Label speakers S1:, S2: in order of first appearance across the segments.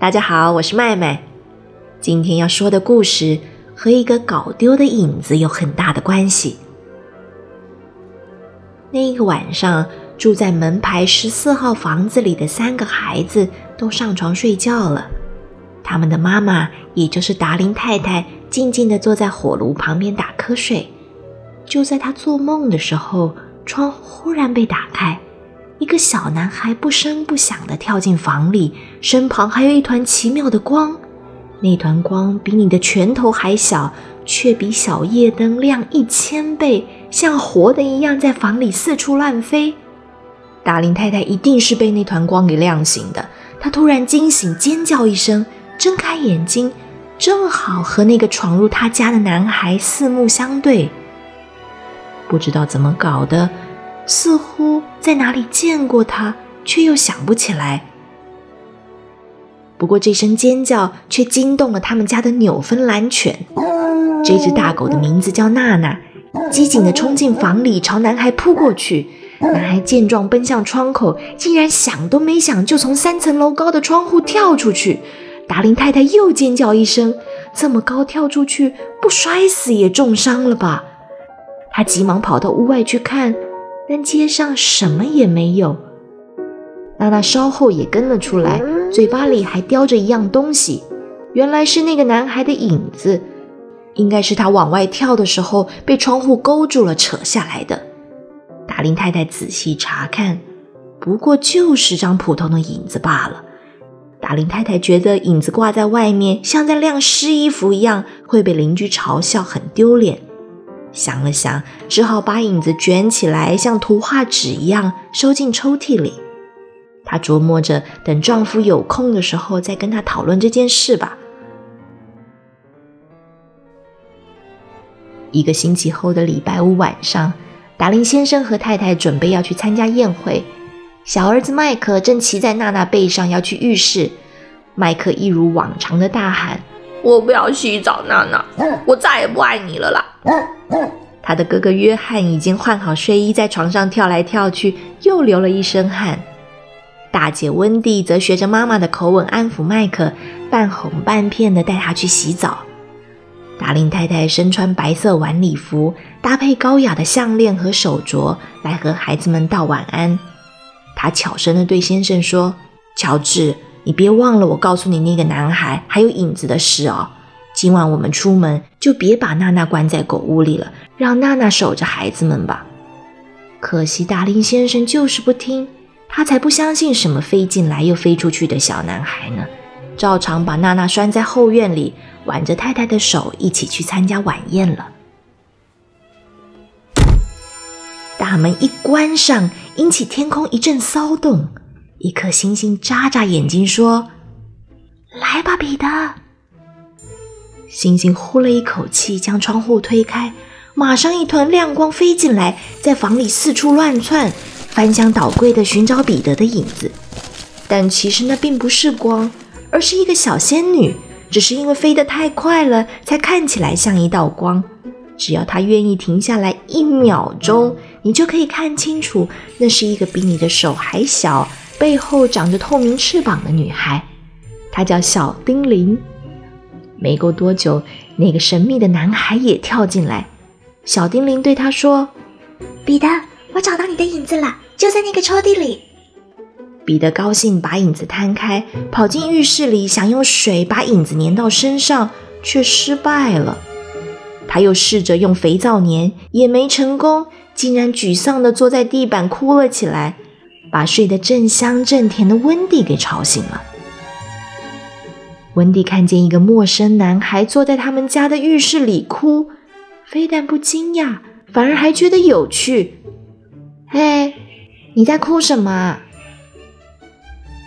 S1: 大家好，我是麦麦。今天要说的故事和一个搞丢的影子有很大的关系。那一个晚上，住在门牌十四号房子里的三个孩子都上床睡觉了。他们的妈妈，也就是达林太太，静静地坐在火炉旁边打瞌睡。就在她做梦的时候，窗忽然被打开。一个小男孩不声不响地跳进房里，身旁还有一团奇妙的光。那团光比你的拳头还小，却比小夜灯亮一千倍，像活的一样在房里四处乱飞。达林太太一定是被那团光给亮醒的。她突然惊醒，尖叫一声，睁开眼睛，正好和那个闯入她家的男孩四目相对。不知道怎么搞的。似乎在哪里见过他，却又想不起来。不过这声尖叫却惊动了他们家的纽芬兰犬。这只大狗的名字叫娜娜，机警地冲进房里，朝男孩扑过去。男孩见状，奔向窗口，竟然想都没想就从三层楼高的窗户跳出去。达林太太又尖叫一声：“这么高跳出去，不摔死也重伤了吧？”她急忙跑到屋外去看。但街上什么也没有。娜娜稍后也跟了出来，嘴巴里还叼着一样东西，原来是那个男孩的影子，应该是他往外跳的时候被窗户勾住了，扯下来的。达林太太仔细查看，不过就是张普通的影子罢了。达林太太觉得影子挂在外面，像在晾湿衣服一样，会被邻居嘲笑，很丢脸。想了想，只好把影子卷起来，像图画纸一样收进抽屉里。她琢磨着，等丈夫有空的时候再跟他讨论这件事吧。一个星期后的礼拜五晚上，达林先生和太太准备要去参加宴会。小儿子麦克正骑在娜娜背上要去浴室。麦克一如往常的大喊。
S2: 我不要洗澡，娜娜，我再也不爱你了啦！
S1: 他的哥哥约翰已经换好睡衣，在床上跳来跳去，又流了一身汗。大姐温蒂则学着妈妈的口吻安抚麦克，半哄半骗的带他去洗澡。达令太太身穿白色晚礼服，搭配高雅的项链和手镯，来和孩子们道晚安。她悄声的对先生说：“乔治。”你别忘了我告诉你那个男孩还有影子的事哦。今晚我们出门就别把娜娜关在狗屋里了，让娜娜守着孩子们吧。可惜达林先生就是不听，他才不相信什么飞进来又飞出去的小男孩呢。照常把娜娜拴在后院里，挽着太太的手一起去参加晚宴了。大门一关上，引起天空一阵骚动。一颗星星眨眨眼睛说：“来吧，彼得。”星星呼了一口气，将窗户推开，马上一团亮光飞进来，在房里四处乱窜，翻箱倒柜的寻找彼得的影子。但其实那并不是光，而是一个小仙女，只是因为飞得太快了，才看起来像一道光。只要她愿意停下来一秒钟，你就可以看清楚，那是一个比你的手还小。背后长着透明翅膀的女孩，她叫小丁玲。没过多久，那个神秘的男孩也跳进来。小丁玲对他说：“
S3: 彼得，我找到你的影子了，就在那个抽屉里。”
S1: 彼得高兴，把影子摊开，跑进浴室里，想用水把影子粘到身上，却失败了。他又试着用肥皂粘，也没成功，竟然沮丧地坐在地板哭了起来。把睡得正香正甜的温蒂给吵醒了。温蒂看见一个陌生男孩坐在他们家的浴室里哭，非但不惊讶，反而还觉得有趣。嘿，你在哭什么？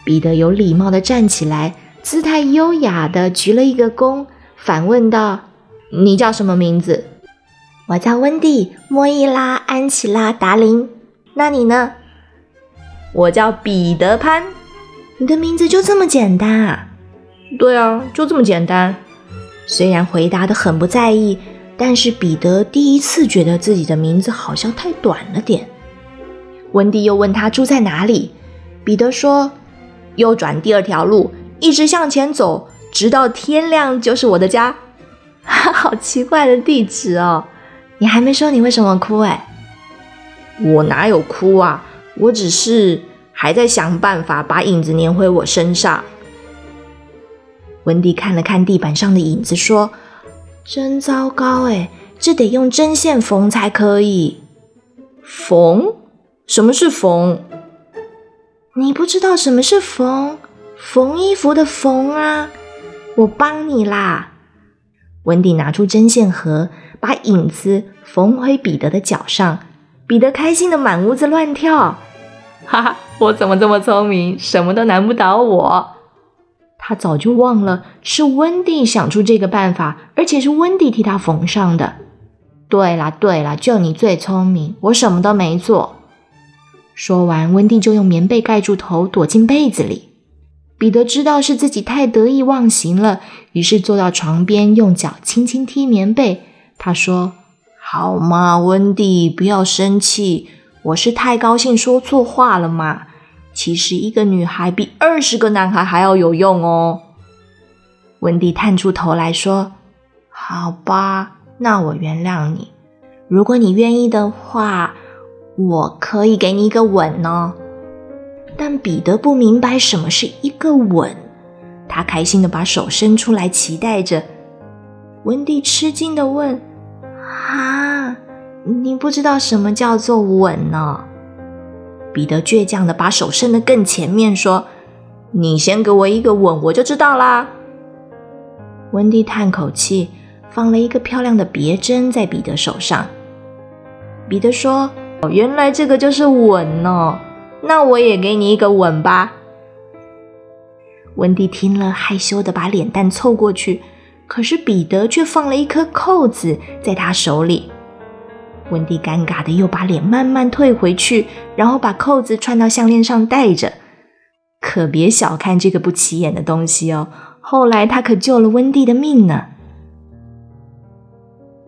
S1: 彼得有礼貌的站起来，姿态优雅的鞠了一个躬，反问道：“你叫什么名字？”“
S3: 我叫温蒂·莫伊拉·安琪拉·达林。”“那你呢？”
S2: 我叫彼得潘，
S1: 你的名字就这么简单啊？
S2: 对啊，就这么简单。
S1: 虽然回答的很不在意，但是彼得第一次觉得自己的名字好像太短了点。温蒂又问他住在哪里，彼得说：右转第二条路，一直向前走，直到天亮就是我的家。好奇怪的地址哦！你还没说你为什么哭哎？
S2: 我哪有哭啊？我只是还在想办法把影子粘回我身上。
S1: 温蒂看了看地板上的影子，说：“真糟糕哎，这得用针线缝才可以。
S2: 缝？什么是缝？
S1: 你不知道什么是缝？缝衣服的缝啊！我帮你啦。”温蒂拿出针线盒，把影子缝回彼得的脚上。彼得开心的满屋子乱跳，哈哈！我怎么这么聪明，什么都难不倒我？他早就忘了是温蒂想出这个办法，而且是温蒂替他缝上的。对啦，对啦，就你最聪明，我什么都没做。说完，温蒂就用棉被盖住头，躲进被子里。彼得知道是自己太得意忘形了，于是坐到床边，用脚轻轻踢棉被。他说：“好嘛，温蒂，不要生气，我是太高兴说错话了嘛。其实一个女孩比二十个男孩还要有用哦。”温蒂探出头来说：“好吧，那我原谅你。如果你愿意的话，我可以给你一个吻呢。”但彼得不明白什么是一个吻，他开心的把手伸出来，期待着。温蒂吃惊的问：“啊，你不知道什么叫做吻呢？”彼得倔强的把手伸得更前面，说：“你先给我一个吻，我就知道啦。”温蒂叹口气，放了一个漂亮的别针在彼得手上。彼得说：“哦，原来这个就是吻呢。”那我也给你一个吻吧。温蒂听了，害羞的把脸蛋凑过去，可是彼得却放了一颗扣子在他手里。温蒂尴尬的又把脸慢慢退回去，然后把扣子串到项链上戴着。可别小看这个不起眼的东西哦，后来他可救了温蒂的命呢。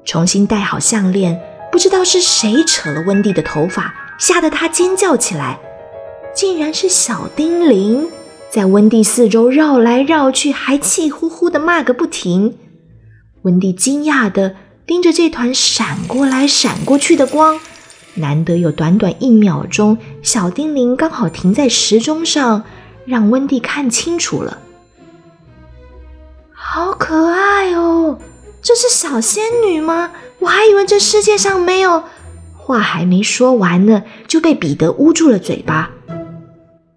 S1: 重新戴好项链，不知道是谁扯了温蒂的头发，吓得她尖叫起来。竟然是小丁玲，在温蒂四周绕来绕去，还气呼呼的骂个不停。温蒂惊讶的盯着这团闪过来闪过去的光，难得有短短一秒钟，小丁玲刚好停在时钟上，让温蒂看清楚了。好可爱哦！这是小仙女吗？我还以为这世界上没有……话还没说完呢，就被彼得捂住了嘴巴。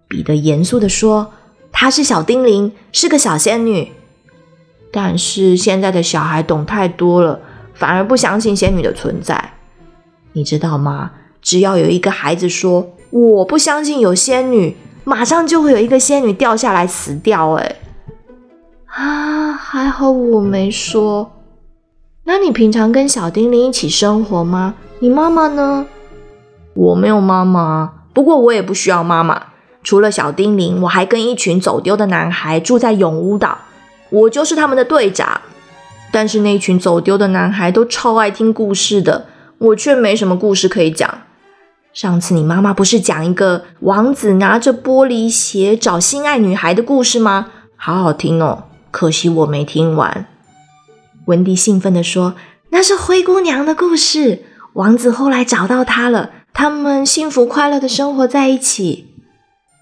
S1: 彼得严肃地说：“她是小精灵，是个小仙女。但是现在的小孩懂太多了，反而不相信仙女的存在。你知道吗？只要有一个孩子说我不相信有仙女，马上就会有一个仙女掉下来死掉。哎，啊，还好我没说。那你平常跟小精灵一起生活吗？你妈妈呢？
S2: 我没有妈妈，不过我也不需要妈妈。”除了小丁玲，我还跟一群走丢的男孩住在永屋岛，我就是他们的队长。但是那群走丢的男孩都超爱听故事的，我却没什么故事可以讲。上次你妈妈不是讲一个王子拿着玻璃鞋找心爱女孩的故事吗？好好听哦，可惜我没听完。
S1: 温蒂兴奋地说：“那是灰姑娘的故事，王子后来找到她了，他们幸福快乐的生活在一起。”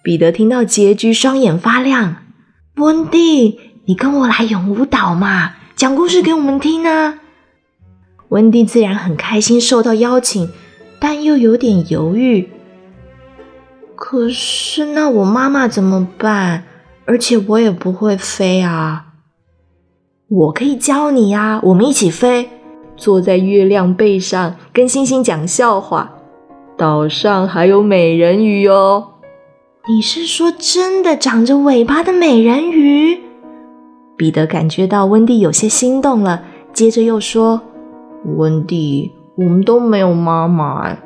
S1: 彼得听到结局，双眼发亮。温蒂，你跟我来永舞岛嘛，讲故事给我们听啊！温蒂自然很开心受到邀请，但又有点犹豫。可是，那我妈妈怎么办？而且我也不会飞啊！我可以教你呀，我们一起飞，坐在月亮背上，跟星星讲笑话。岛上还有美人鱼哦。你是说真的长着尾巴的美人鱼？彼得感觉到温蒂有些心动了，接着又说：“
S2: 温蒂，我们都没有妈妈，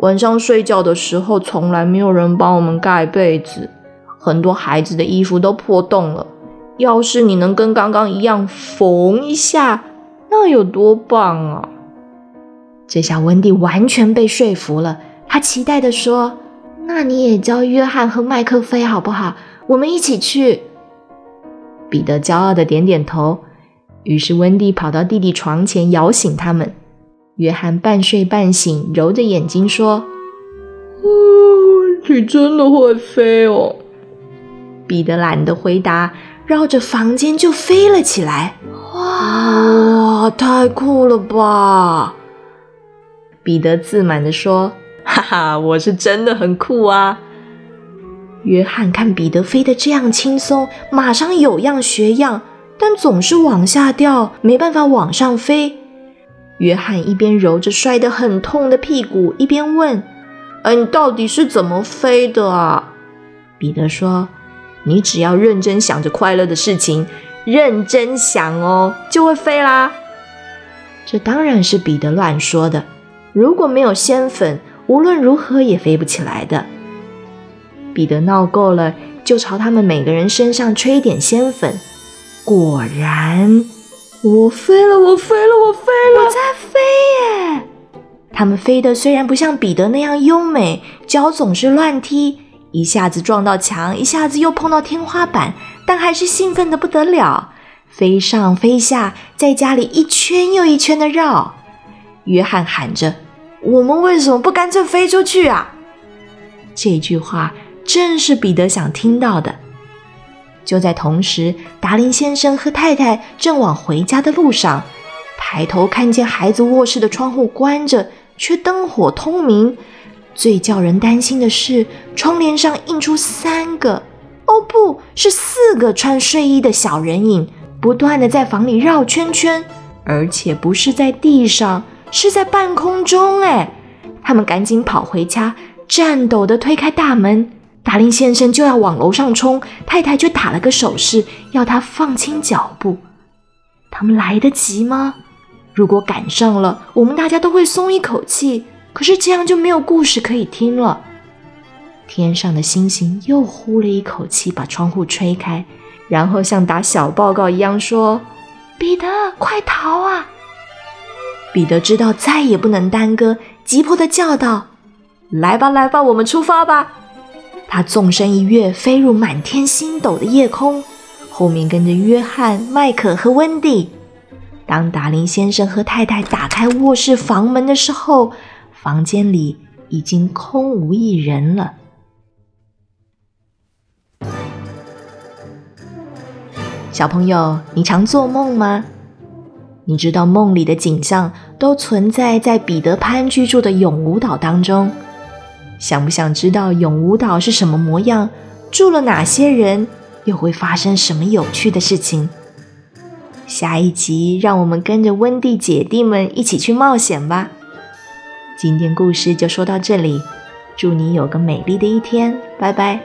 S2: 晚上睡觉的时候从来没有人帮我们盖被子，很多孩子的衣服都破洞了。要是你能跟刚刚一样缝一下，那有多棒啊！”
S1: 这下温蒂完全被说服了，他期待的说。那你也教约翰和麦克飞好不好？我们一起去。
S2: 彼得骄傲的点点头。于是温蒂跑到弟弟床前，摇醒他们。约翰半睡半醒，揉着眼睛说：“哦，你真的会飞哦。”彼得懒得回答，绕着房间就飞了起来。哇，太酷了吧！彼得自满地说：“哈哈，我是真的很酷啊！”约翰看彼得飞得这样轻松，马上有样学样，但总是往下掉，没办法往上飞。约翰一边揉着摔得很痛的屁股，一边问：“哎，你到底是怎么飞的啊？”彼得说：“你只要认真想着快乐的事情，认真想哦，就会飞啦。”这当然是彼得乱说的。如果没有仙粉，无论如何也飞不起来的。彼得闹够了，就朝他们每个人身上吹点仙粉。果然，我飞了，我飞了，我飞了，
S3: 我在飞耶！
S2: 他们飞的虽然不像彼得那样优美，脚总是乱踢，一下子撞到墙，一下子又碰到天花板，但还是兴奋的不得了，飞上飞下，在家里一圈又一圈的绕。约翰喊着：“我们为什么不干脆飞出去啊？”这句话。正是彼得想听到的。就在同时，达林先生和太太正往回家的路上，抬头看见孩子卧室的窗户关着，却灯火通明。最叫人担心的是，窗帘上映出三个，哦，不是四个穿睡衣的小人影，不断的在房里绕圈圈，而且不是在地上，是在半空中。哎，他们赶紧跑回家，颤抖的推开大门。达林先生就要往楼上冲，太太却打了个手势，要他放轻脚步。他们来得及吗？如果赶上了，我们大家都会松一口气。可是这样就没有故事可以听了。天上的星星又呼了一口气，把窗户吹开，然后像打小报告一样说：“
S3: 彼得，快逃啊！”
S2: 彼得知道再也不能耽搁，急迫地叫道：“来吧，来吧，我们出发吧！”他纵身一跃，飞入满天星斗的夜空，后面跟着约翰、迈克和温蒂。当达林先生和太太打开卧室房门的时候，房间里已经空无一人了。小朋友，你常做梦吗？你知道梦里的景象都存在在彼得潘居住的永无岛当中。想不想知道永无岛是什么模样？住了哪些人？又会发生什么有趣的事情？下一集让我们跟着温蒂姐弟们一起去冒险吧！今天故事就说到这里，祝你有个美丽的一天，拜拜。